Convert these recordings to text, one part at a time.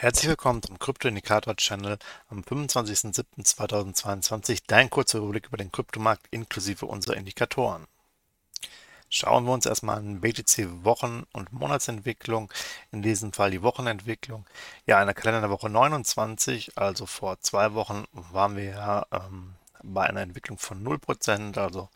Herzlich willkommen zum Krypto-Indikator-Channel am 25.07.2022. Dein kurzer Überblick über den Kryptomarkt inklusive unserer Indikatoren. Schauen wir uns erstmal an BTC-Wochen- und Monatsentwicklung, in diesem Fall die Wochenentwicklung. Ja, in der Kalenderwoche 29, also vor zwei Wochen, waren wir ja ähm, bei einer Entwicklung von 0%, also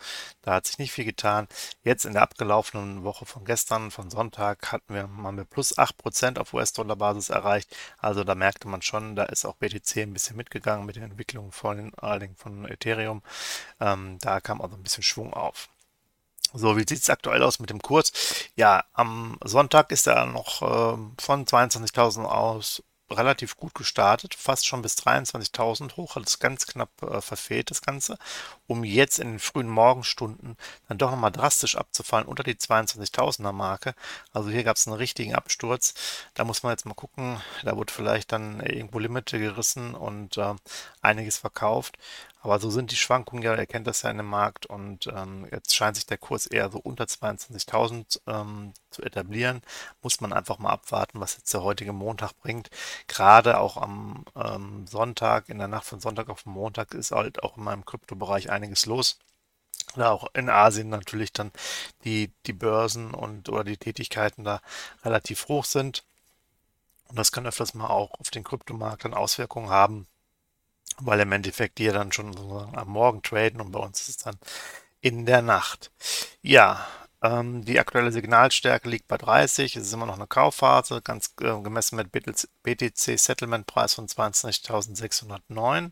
da hat sich nicht viel getan. Jetzt in der abgelaufenen Woche von gestern, von Sonntag, hatten wir, haben wir plus 8% auf US-Dollar-Basis erreicht. Also da merkte man schon, da ist auch BTC ein bisschen mitgegangen mit der Entwicklung Dingen von Ethereum. Ähm, da kam also ein bisschen Schwung auf. So, wie sieht es aktuell aus mit dem Kurs? Ja, am Sonntag ist er noch äh, von 22.000 aus relativ gut gestartet, fast schon bis 23.000 hoch, hat es ganz knapp äh, verfehlt, das Ganze, um jetzt in den frühen Morgenstunden dann doch nochmal drastisch abzufallen unter die 22.000er Marke. Also hier gab es einen richtigen Absturz. Da muss man jetzt mal gucken, da wurde vielleicht dann irgendwo Limite gerissen und äh, einiges verkauft. Aber so sind die Schwankungen ja, ihr kennt das ja in dem Markt und ähm, jetzt scheint sich der Kurs eher so unter 22.000 ähm, zu etablieren. Muss man einfach mal abwarten, was jetzt der heutige Montag bringt. Gerade auch am ähm, Sonntag, in der Nacht von Sonntag auf Montag ist halt auch in meinem Kryptobereich einiges los. Da auch in Asien natürlich dann die, die Börsen und oder die Tätigkeiten da relativ hoch sind. Und das kann öfters mal auch auf den Kryptomarkt dann Auswirkungen haben weil im Endeffekt die ja dann schon am Morgen traden und bei uns ist es dann in der Nacht. Ja, ähm, die aktuelle Signalstärke liegt bei 30, es ist immer noch eine Kaufphase, ganz äh, gemessen mit BTC Settlement Preis von 20.609.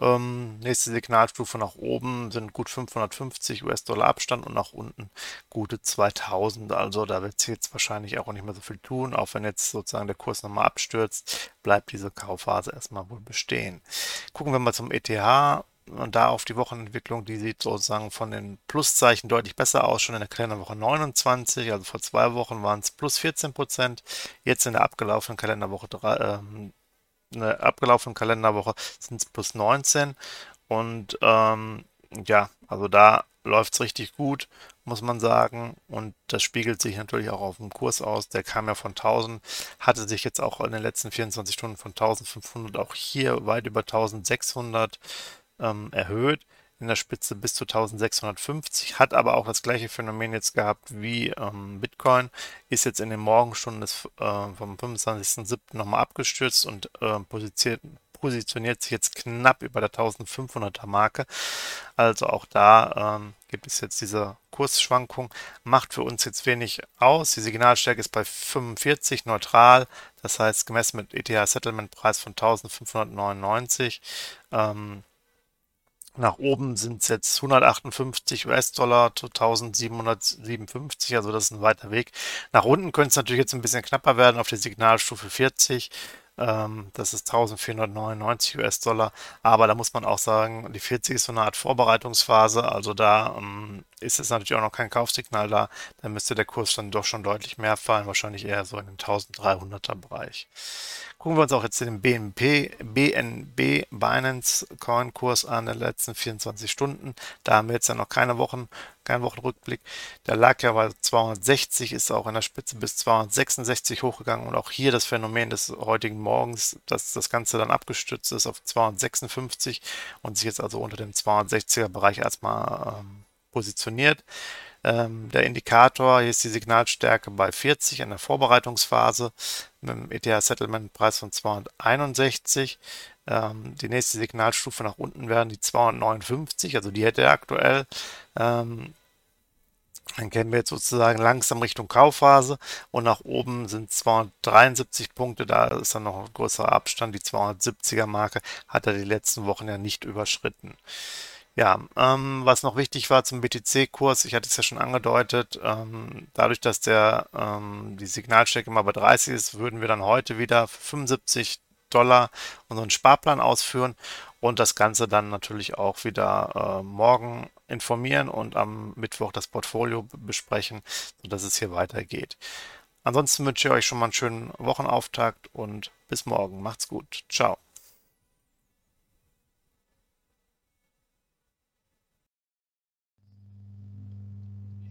Ähm, nächste Signalstufe nach oben sind gut 550 US-Dollar Abstand und nach unten gute 2000. Also da wird sich jetzt wahrscheinlich auch nicht mehr so viel tun. Auch wenn jetzt sozusagen der Kurs nochmal abstürzt, bleibt diese Kaufphase erstmal wohl bestehen. Gucken wir mal zum ETH und da auf die Wochenentwicklung, die sieht sozusagen von den Pluszeichen deutlich besser aus, schon in der Kalenderwoche 29, also vor zwei Wochen waren es plus 14 Prozent, jetzt in der abgelaufenen Kalenderwoche ähm, eine abgelaufene Kalenderwoche sind es plus 19. Und ähm, ja, also da läuft es richtig gut, muss man sagen. Und das spiegelt sich natürlich auch auf dem Kurs aus. Der kam ja von 1000, hatte sich jetzt auch in den letzten 24 Stunden von 1500 auch hier weit über 1600 ähm, erhöht in der Spitze bis zu 1650, hat aber auch das gleiche Phänomen jetzt gehabt wie ähm, Bitcoin, ist jetzt in den Morgenstunden des, äh, vom 25.07. nochmal abgestürzt und äh, positioniert, sich jetzt knapp über der 1500er Marke. Also auch da ähm, gibt es jetzt diese Kursschwankung, macht für uns jetzt wenig aus. Die Signalstärke ist bei 45 neutral, das heißt gemessen mit ETH Settlement Preis von 1599. Ähm, nach oben sind es jetzt 158 US-Dollar zu 1757, also das ist ein weiter Weg. Nach unten könnte es natürlich jetzt ein bisschen knapper werden auf der Signalstufe 40. Ähm, das ist 1499 US-Dollar. Aber da muss man auch sagen, die 40 ist so eine Art Vorbereitungsphase. Also da ähm, ist es natürlich auch noch kein Kaufsignal da. Da müsste der Kurs dann doch schon deutlich mehr fallen. Wahrscheinlich eher so in den 1300er Bereich. Gucken wir uns auch jetzt den BNP, BNB Binance Coin Kurs an der letzten 24 Stunden. Da haben wir jetzt ja noch keine Wochen, keinen Wochenrückblick. Der lag ja bei 260, ist auch in der Spitze bis 266 hochgegangen und auch hier das Phänomen des heutigen Morgens, dass das Ganze dann abgestützt ist auf 256 und sich jetzt also unter dem 260er Bereich erstmal ähm, positioniert. Ähm, der Indikator, hier ist die Signalstärke bei 40 in der Vorbereitungsphase mit dem ETH-Settlement-Preis von 261. Ähm, die nächste Signalstufe nach unten wären die 259, also die hätte er aktuell. Ähm, dann kennen wir jetzt sozusagen langsam Richtung Kaufphase und nach oben sind 273 Punkte, da ist dann noch ein größerer Abstand. Die 270er Marke hat er die letzten Wochen ja nicht überschritten. Ja, ähm, was noch wichtig war zum BTC-Kurs, ich hatte es ja schon angedeutet, ähm, dadurch, dass der, ähm, die Signalstärke immer bei 30 ist, würden wir dann heute wieder 75 Dollar unseren Sparplan ausführen und das Ganze dann natürlich auch wieder äh, morgen informieren und am Mittwoch das Portfolio besprechen, sodass es hier weitergeht. Ansonsten wünsche ich euch schon mal einen schönen Wochenauftakt und bis morgen. Macht's gut. Ciao.